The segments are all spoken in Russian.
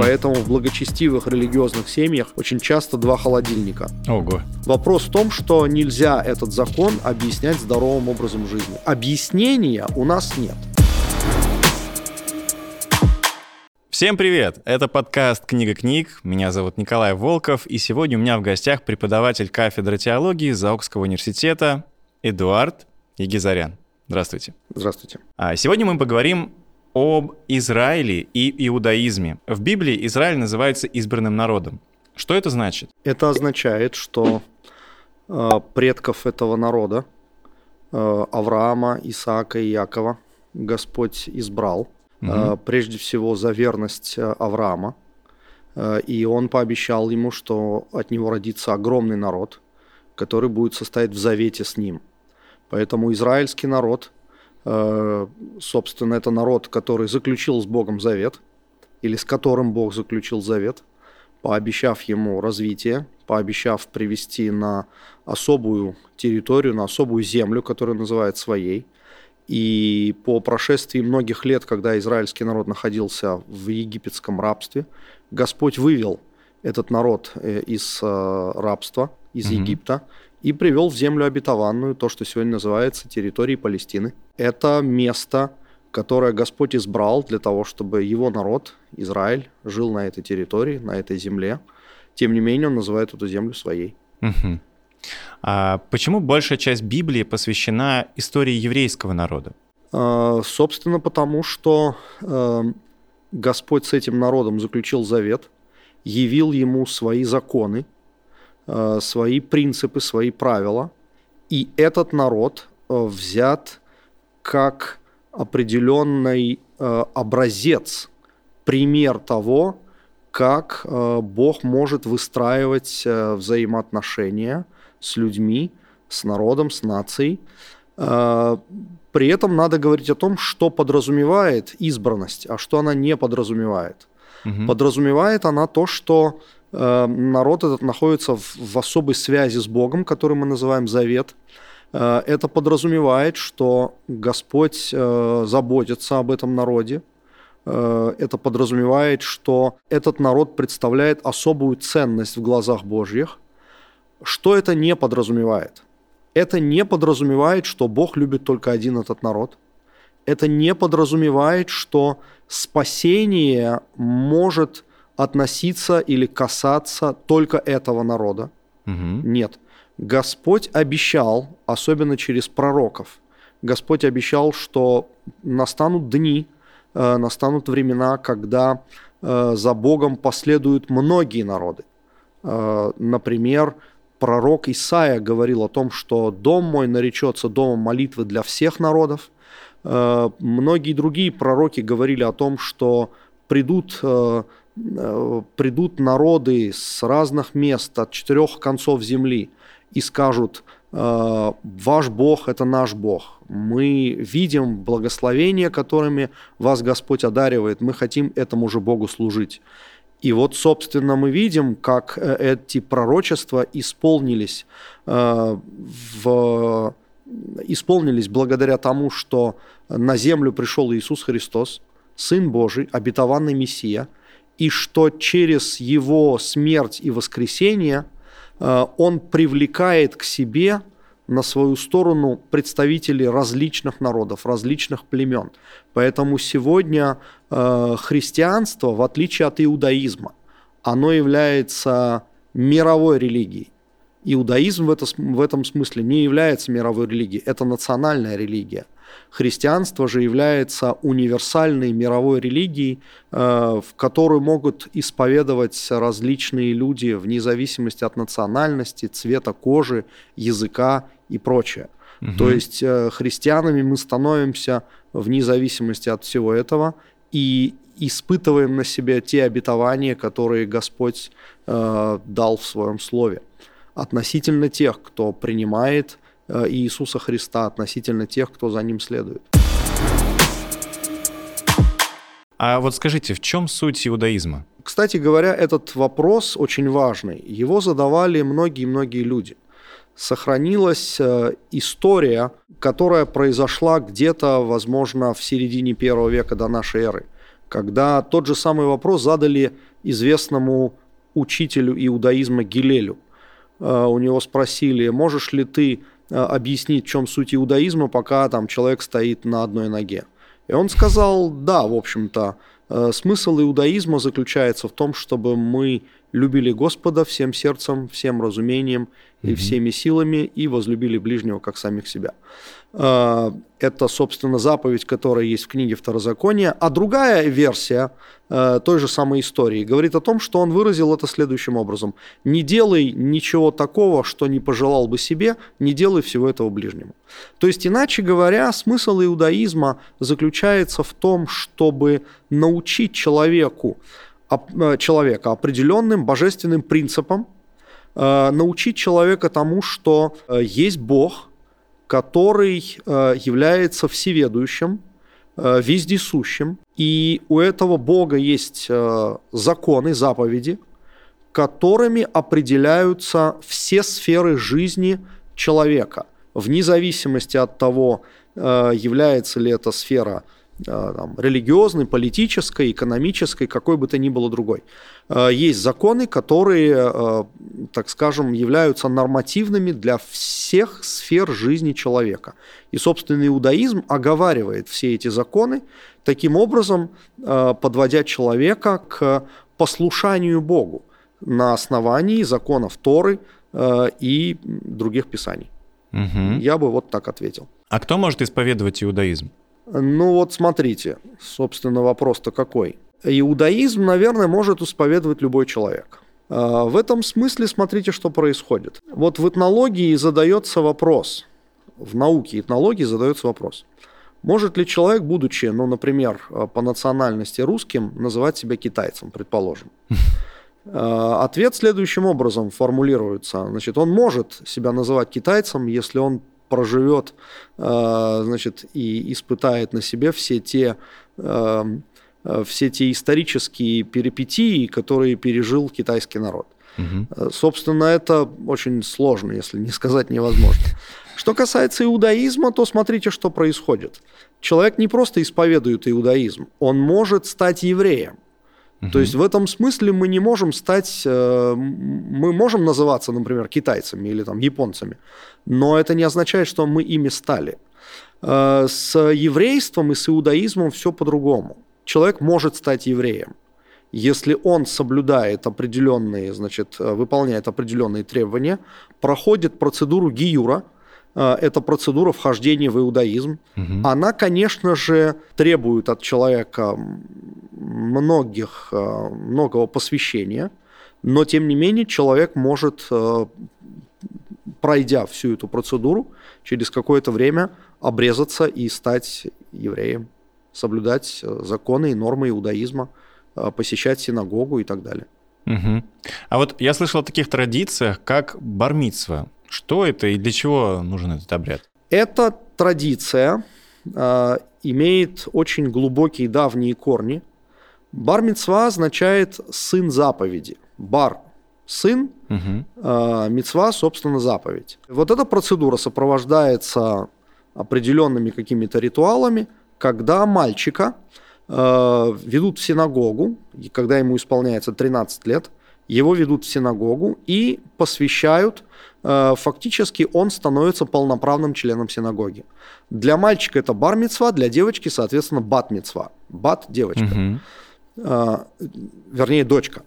Поэтому в благочестивых религиозных семьях очень часто два холодильника. Ого. Вопрос в том, что нельзя этот закон объяснять здоровым образом жизни. Объяснения у нас нет. Всем привет! Это подкаст «Книга книг». Меня зовут Николай Волков, и сегодня у меня в гостях преподаватель кафедры теологии Заокского университета Эдуард Егизарян. Здравствуйте. Здравствуйте. А сегодня мы поговорим об Израиле и иудаизме. В Библии Израиль называется избранным народом. Что это значит? Это означает, что э, предков этого народа, э, Авраама, Исаака и Якова, Господь избрал, угу. э, прежде всего за верность э, Авраама, э, и он пообещал ему, что от него родится огромный народ, который будет состоять в завете с ним. Поэтому израильский народ – собственно, это народ, который заключил с Богом завет, или с которым Бог заключил завет, пообещав ему развитие, пообещав привести на особую территорию, на особую землю, которую называет своей. И по прошествии многих лет, когда израильский народ находился в египетском рабстве, Господь вывел этот народ э, из э, рабства, из угу. Египта, и привел в землю обетованную, то, что сегодня называется территорией Палестины. Это место, которое Господь избрал для того, чтобы его народ, Израиль, жил на этой территории, на этой земле. Тем не менее, он называет эту землю своей. Угу. А почему большая часть Библии посвящена истории еврейского народа? А, собственно, потому что а, Господь с этим народом заключил завет, явил ему свои законы, Э, свои принципы, свои правила. И этот народ э, взят как определенный э, образец, пример того, как Бог может выстраивать взаимоотношения с людьми, с народом, с нацией. При этом надо говорить о том, что подразумевает избранность, а что она не подразумевает. Угу. Подразумевает она то, что Э, народ этот находится в, в особой связи с Богом, который мы называем завет. Э, это подразумевает, что Господь э, заботится об этом народе. Это подразумевает, что этот народ представляет особую ценность в глазах Божьих. Что это не подразумевает? Это не подразумевает, что Бог любит только один этот народ. Это не подразумевает, что спасение может относиться или касаться только этого народа. Угу. Нет. Господь обещал, особенно через пророков, Господь обещал, что настанут дни, э, настанут времена, когда э, за Богом последуют многие народы. Э, например, пророк Исаия говорил о том, что дом мой наречется домом молитвы для всех народов. Многие другие пророки говорили о том, что придут Э, придут народы с разных мест, от четырех концов земли, и скажут, «Э, ваш Бог – это наш Бог. Мы видим благословения, которыми вас Господь одаривает. Мы хотим этому же Богу служить. И вот, собственно, мы видим, как э, эти пророчества исполнились, в, исполнились благодаря тому, что на землю пришел Иисус Христос, Сын Божий, обетованный Мессия – и что через его смерть и воскресение э, он привлекает к себе на свою сторону представителей различных народов, различных племен. Поэтому сегодня э, христианство, в отличие от иудаизма, оно является мировой религией. Иудаизм в, это, в этом смысле не является мировой религией, это национальная религия – Христианство же является универсальной мировой религией, э, в которую могут исповедовать различные люди вне зависимости от национальности, цвета кожи, языка и прочее. Угу. То есть э, христианами мы становимся вне зависимости от всего этого и испытываем на себе те обетования, которые Господь э, дал в своем слове относительно тех, кто принимает Иисуса Христа относительно тех, кто за ним следует. А вот скажите, в чем суть иудаизма? Кстати говоря, этот вопрос очень важный. Его задавали многие-многие люди. Сохранилась э, история, которая произошла где-то, возможно, в середине первого века до нашей эры, когда тот же самый вопрос задали известному учителю иудаизма Гилелю. Э, у него спросили, можешь ли ты э, объяснить, в чем суть иудаизма, пока там человек стоит на одной ноге. И он сказал, да, в общем-то, э, смысл иудаизма заключается в том, чтобы мы любили Господа всем сердцем, всем разумением и всеми силами и возлюбили ближнего как самих себя. А, это, собственно, заповедь, которая есть в книге Второзакония. А другая версия э, той же самой истории говорит о том, что он выразил это следующим образом. «Не делай ничего такого, что не пожелал бы себе, не делай всего этого ближнему». То есть, иначе говоря, смысл иудаизма заключается в том, чтобы научить человеку, человека определенным божественным принципам, э, научить человека тому, что есть Бог – который э, является всеведущим, э, вездесущим, и у этого Бога есть э, законы, заповеди, которыми определяются все сферы жизни человека, вне зависимости от того, является ли эта сфера Э, там, религиозной, политической, экономической, какой бы то ни было другой. Э, есть законы, которые, э, так скажем, являются нормативными для всех сфер жизни человека. И, собственно, иудаизм оговаривает все эти законы, таким образом подводя человека к послушанию Богу на основании законов Торы и других писаний. Угу. Я бы вот так ответил. А кто может исповедовать иудаизм? Ну вот смотрите, собственно, вопрос-то какой. Иудаизм, наверное, может исповедовать любой человек. А, в этом смысле смотрите, что происходит. Вот в этнологии задается вопрос, в науке этнологии задается вопрос, может ли человек, будучи, ну, например, по национальности русским, называть себя китайцем, предположим? А, ответ следующим образом формулируется. Значит, он может себя называть китайцем, если он проживет, э, значит, и испытает на себе все те, э, э, все те исторические перипетии, которые пережил китайский народ. Угу. Собственно, это очень сложно, если не сказать невозможно. Что касается иудаизма, то смотрите, что происходит. Человек не просто исповедует иудаизм, он может стать евреем. То есть в этом смысле мы не можем стать, э, мы можем называться, например, китайцами или там японцами, но это не означает, что мы ими стали. Э, с еврейством и с иудаизмом все по-другому. Человек может стать евреем, если он соблюдает определенные, значит, э, выполняет определенные требования, проходит процедуру гиюра – это процедура вхождения в иудаизм. Угу. Она, конечно же, требует от человека многих, э, многого посвящения, но тем не менее человек может, э, пройдя всю эту процедуру, через какое-то время обрезаться и стать евреем, соблюдать законы и нормы иудаизма, посещать синагогу и так далее. Угу. А вот я слышал о таких традициях, как бармитсва. Что это и для чего нужен этот обряд? Эта традиция э, имеет очень глубокие давние корни. Бар мицва означает сын заповеди. Бар сын, угу. э, мицва, собственно, заповедь. Вот эта процедура сопровождается определенными какими-то ритуалами, когда мальчика ведут в синагогу, и когда ему исполняется 13 лет, его ведут в синагогу и посвящают Э, фактически он становится полноправным членом синагоги. Для мальчика это бар -мицва, для девочки, соответственно, бат -мицва. Бат – девочка. Угу. Вернее, дочка.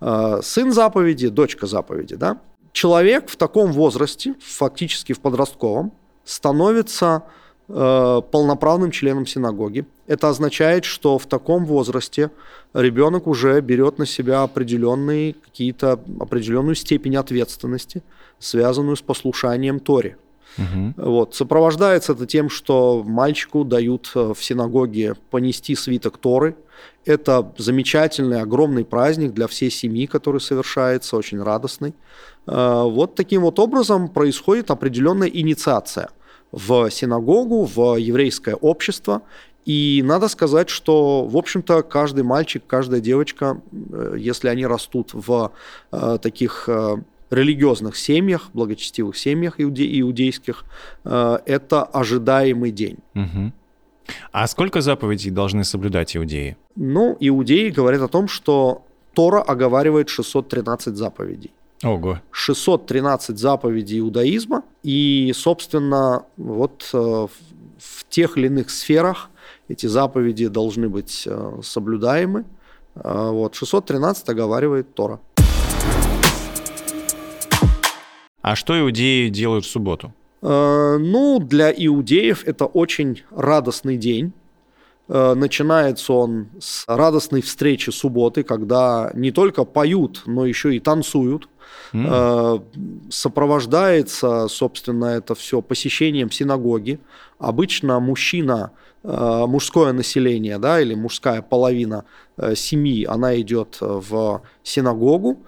Э, сын заповеди, дочка заповеди. Да? Человек в таком возрасте, фактически в подростковом, становится полноправным членом синагоги. Это означает, что в таком возрасте ребенок уже берет на себя определенные какие-то определенную степень ответственности – связанную с послушанием Торе. Угу. Вот. Сопровождается это тем, что мальчику дают э, в синагоге понести свиток Торы. Это замечательный, огромный праздник для всей семьи, который совершается, очень радостный. Э, вот таким вот образом происходит определенная инициация в синагогу, в еврейское общество. И надо сказать, что, в общем-то, каждый мальчик, каждая девочка, э, если они растут в таких религиозных семьях, благочестивых семьях иуде, иудейских, э, это ожидаемый день. Угу. А сколько заповедей должны соблюдать иудеи? Ну, иудеи говорят о том, что Тора оговаривает 613 заповедей. Ого. 613 заповедей иудаизма, и, собственно, вот э, в тех или иных сферах эти заповеди должны быть э, соблюдаемы. Э, вот 613 оговаривает Тора. А что иудеи делают в субботу? Ну, для иудеев это очень радостный день. Начинается он с радостной встречи субботы, когда не только поют, но еще и танцуют. Mm. Сопровождается, собственно, это все посещением синагоги. Обычно мужчина, э, мужское население, да, или мужская половина э, семьи, она идет в синагогу,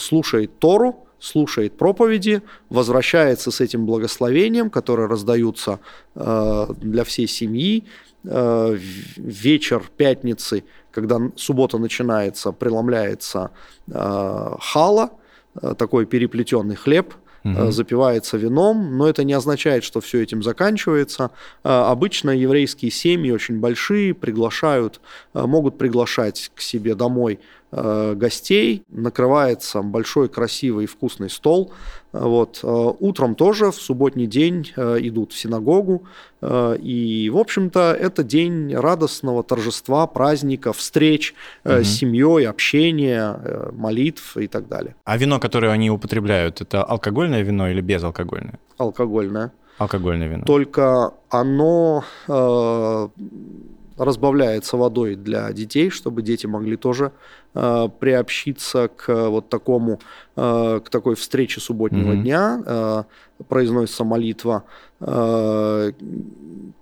слушает Тору, слушает проповеди, возвращается с этим благословением, которые раздаются для всей семьи. Вечер пятницы, когда суббота начинается, преломляется хала – Э, такой переплетенный хлеб, угу. запивается вином, но это не означает, что все этим заканчивается. Э, обычно еврейские семьи очень большие, приглашают, могут приглашать к себе домой гостей, накрывается большой красивый вкусный стол, вот. Э, утром тоже в субботний день э, идут в синагогу. Э, и, в общем-то, это день радостного торжества, праздника, встреч угу. с семьей, общения, молитв и так далее. А вино, которое они употребляют, это алкогольное вино или безалкогольное? Алкогольное. Алкогольное вино. Только оно э, разбавляется водой для детей, чтобы дети могли тоже Э, приобщиться к вот такому, э, к такой встрече субботнего mm-hmm. дня. Э, произносится молитва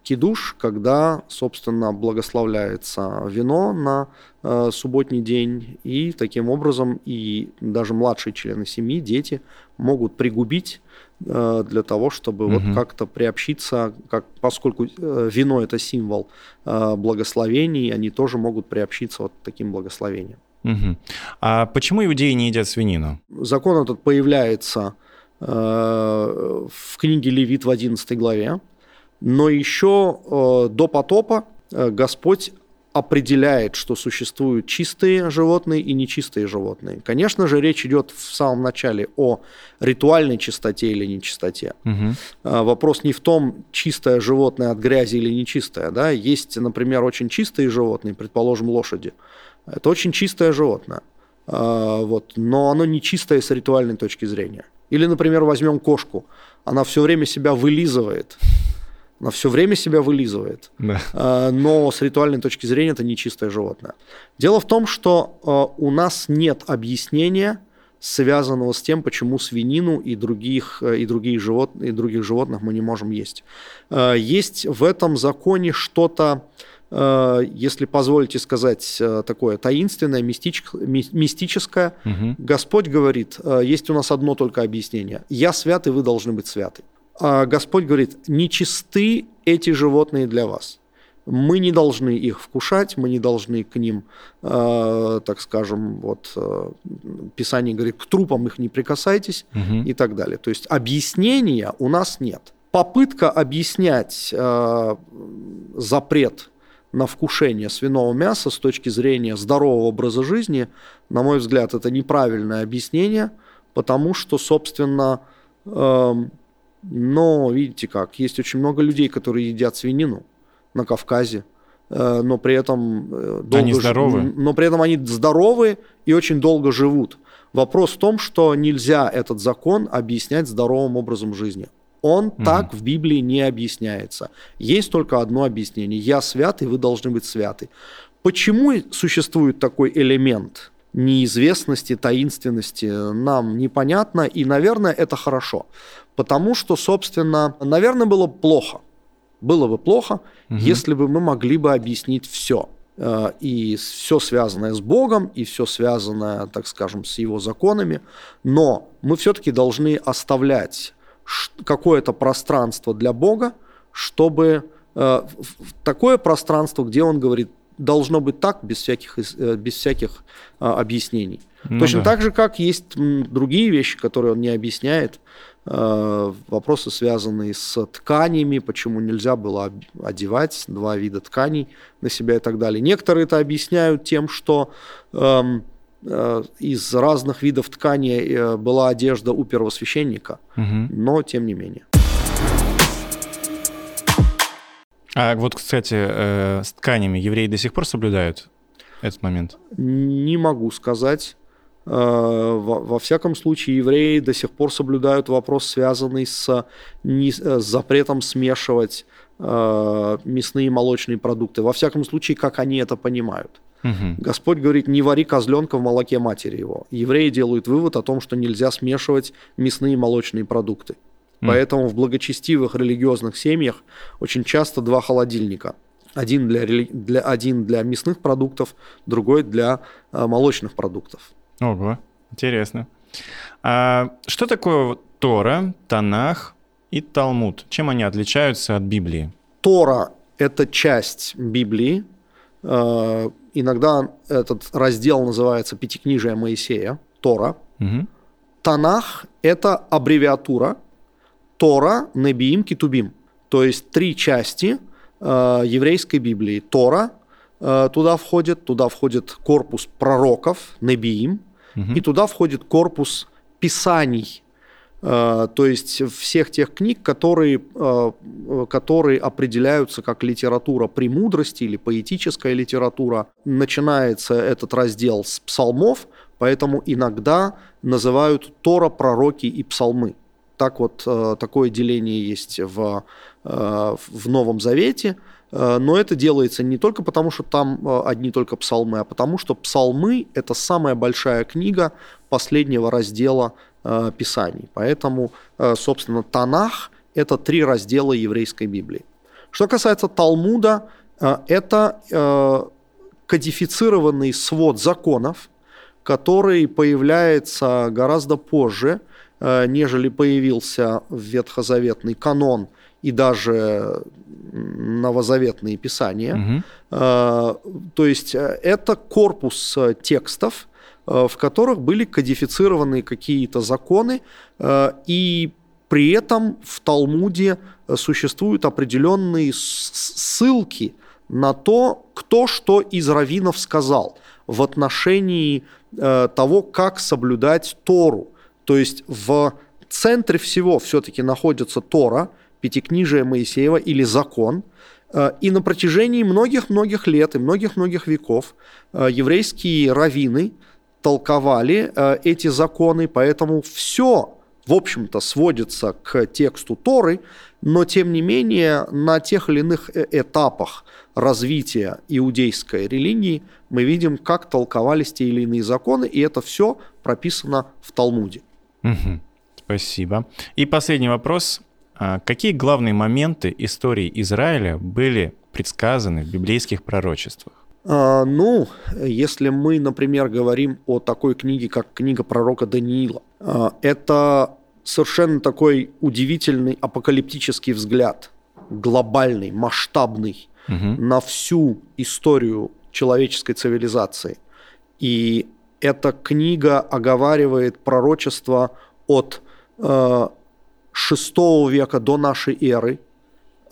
кидуш, когда, собственно, благословляется вино на субботний день, и таким образом и даже младшие члены семьи, дети, могут пригубить для того, чтобы угу. вот как-то приобщиться, как, поскольку вино это символ благословений, они тоже могут приобщиться вот таким благословением. Угу. А почему иудеи не едят свинину? Закон этот появляется э, в книге Левит в 11 главе, но еще э, до потопа э, Господь определяет, что существуют чистые животные и нечистые животные. Конечно же, речь идет в самом начале о ритуальной чистоте или нечистоте. Угу. Вопрос не в том, чистое животное от грязи или нечистое. Да? Есть, например, очень чистые животные, предположим, лошади. Это очень чистое животное. А, вот, но оно не чистое с ритуальной точки зрения. Или, например, возьмем кошку. Она все время себя вылизывает. Она все время себя вылизывает. Да. А, но с ритуальной точки зрения это не чистое животное. Дело в том, что а, у нас нет объяснения, связанного с тем, почему свинину и других, и другие живот, и других животных мы не можем есть. Есть в этом законе что-то Э, если позволите сказать э, такое таинственное, мистическое, угу. Господь говорит, э, есть у нас одно только объяснение. Я свят, и вы должны быть святы. А Господь говорит, нечисты эти животные для вас. Мы не должны их вкушать, мы не должны к ним, э, так скажем, вот э, Писание говорит, к трупам их не прикасайтесь угу. и так далее. То есть объяснения у нас нет. Попытка объяснять э, запрет на вкушение свиного мяса с точки зрения здорового образа жизни, на мой взгляд, это неправильное объяснение, потому что, собственно, э, но видите как, есть очень много людей, которые едят свинину на Кавказе, э, но при этом э, долго они здоровы. Ж... но при этом они здоровы и очень долго живут. Вопрос в том, что нельзя этот закон объяснять здоровым образом жизни. Он угу. так в Библии не объясняется. Есть только одно объяснение. Я свят, и вы должны быть святы. Почему существует такой элемент неизвестности, таинственности, нам непонятно, и, наверное, это хорошо. Потому что, собственно, наверное, было плохо. Было бы плохо, угу. если бы мы могли бы объяснить все э, и все связанное с Богом, и все связанное, так скажем, с Его законами, но мы все-таки должны оставлять какое-то пространство для Бога, чтобы э, такое пространство, где он говорит, должно быть так, без всяких, э, без всяких объяснений. Ну, Точно да. так же, как есть другие вещи, которые он не объясняет. Э, вопросы, связанные с тканями, почему нельзя было одевать два вида тканей на себя и так далее. Некоторые это объясняют тем, что эм, э, из разных видов ткани э, была одежда у первосвященника, угу. но тем не менее. А вот, кстати, э, с тканями евреи до сих пор соблюдают этот момент? Не могу сказать. Э, во, во всяком случае, евреи до сих пор соблюдают вопрос, связанный с, не, э, с запретом смешивать э, мясные и молочные продукты. Во всяком случае, как они это понимают. Угу. Господь говорит, не вари козленка в молоке матери его. Евреи делают вывод о том, что нельзя смешивать мясные и молочные продукты. Поэтому в благочестивых религиозных семьях очень часто два холодильника. Один для, для, один для мясных продуктов, другой для а, молочных продуктов. Ого, интересно. А что такое Тора, Танах и Талмуд? Чем они отличаются от Библии? Тора – это часть Библии. А, иногда этот раздел называется Пятикнижие Моисея, Тора. Угу. Танах – это аббревиатура – Тора, Небиим, Китубим. То есть три части э, еврейской Библии. Тора э, туда входит, туда входит корпус пророков, Небиим, угу. и туда входит корпус писаний, э, то есть всех тех книг, которые, э, которые определяются как литература премудрости или поэтическая литература. Начинается этот раздел с псалмов, поэтому иногда называют Тора, пророки и псалмы. Так вот, э, такое деление есть в, э, в Новом Завете, э, но это делается не только потому, что там одни только псалмы, а потому что псалмы – это самая большая книга последнего раздела Писаний. Поэтому, собственно, Танах – это три раздела еврейской Библии. Что касается Талмуда, это кодифицированный свод законов, который появляется гораздо позже – Э, нежели появился ветхозаветный канон и даже новозаветные писания. Угу. То есть э, это корпус текстов, в которых были кодифицированы какие-то законы, и при этом в Талмуде существуют определенные ссылки на то, кто что из раввинов сказал в отношении того, как соблюдать Тору. То есть в центре всего все-таки находится Тора, Пятикнижие Моисеева или закон. Э, и на протяжении многих-многих лет и многих-многих веков э, еврейские раввины толковали э, эти законы, поэтому все, в общем-то, сводится к тексту Торы, но тем не менее на тех или иных этапах развития иудейской религии мы видим, как толковались те или иные законы, и это все прописано в Талмуде. Спасибо. И последний вопрос. А какие главные моменты истории Израиля были предсказаны в библейских пророчествах? А, ну, если мы, например, говорим о такой книге, как книга пророка Даниила, а, это совершенно такой удивительный апокалиптический взгляд, глобальный, масштабный угу. на всю историю человеческой цивилизации. И эта книга оговаривает пророчество от э, VI века до нашей эры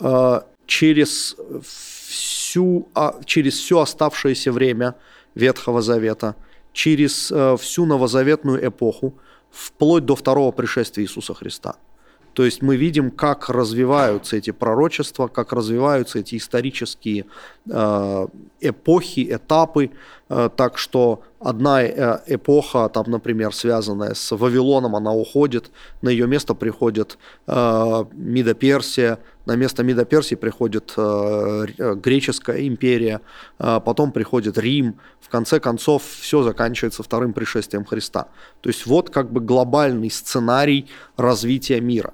э, через, всю, а, через все оставшееся время Ветхого Завета, через э, всю новозаветную эпоху, вплоть до второго пришествия Иисуса Христа – то есть мы видим, как развиваются эти пророчества, как развиваются эти исторические э, эпохи, этапы. Э, так что одна э, эпоха, там, например, связанная с Вавилоном, она уходит, на ее место приходит Мидоперсия, на место Мидоперсии приходит греческая империя, потом приходит Рим. В конце концов, все заканчивается вторым пришествием Христа. То есть вот как бы глобальный сценарий развития мира.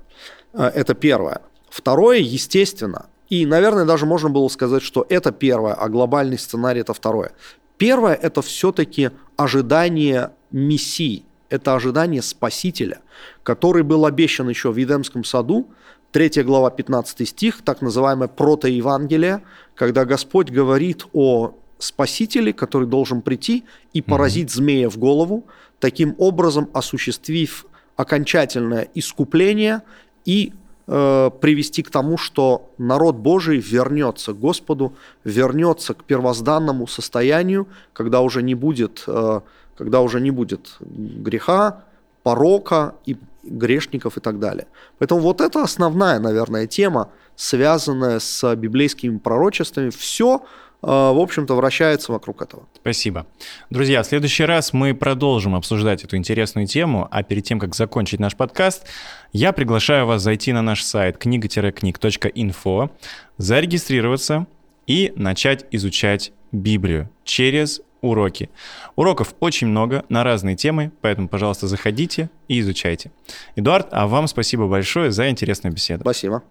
Э, это первое. Второе, естественно, и, наверное, даже можно было сказать, что это первое, а глобальный сценарий это второе. Первое – это все-таки ожидание Мессии, это ожидание Спасителя, который был обещан еще в Едемском саду, 3 глава, 15 стих, так называемое протоевангелие, когда Господь говорит о Спасителе, который должен прийти и поразить mm-hmm. змея в голову, таким образом осуществив окончательное искупление и э, привести к тому, что народ Божий вернется к Господу, вернется к первозданному состоянию, когда уже не будет, э, когда уже не будет греха, порока и грешников и так далее. Поэтому вот это основная, наверное, тема, связанная с библейскими пророчествами. Все в общем-то, вращается вокруг этого. Спасибо. Друзья, в следующий раз мы продолжим обсуждать эту интересную тему, а перед тем, как закончить наш подкаст, я приглашаю вас зайти на наш сайт книга-книг.инфо, зарегистрироваться и начать изучать Библию через уроки. Уроков очень много на разные темы, поэтому, пожалуйста, заходите и изучайте. Эдуард, а вам спасибо большое за интересную беседу. Спасибо.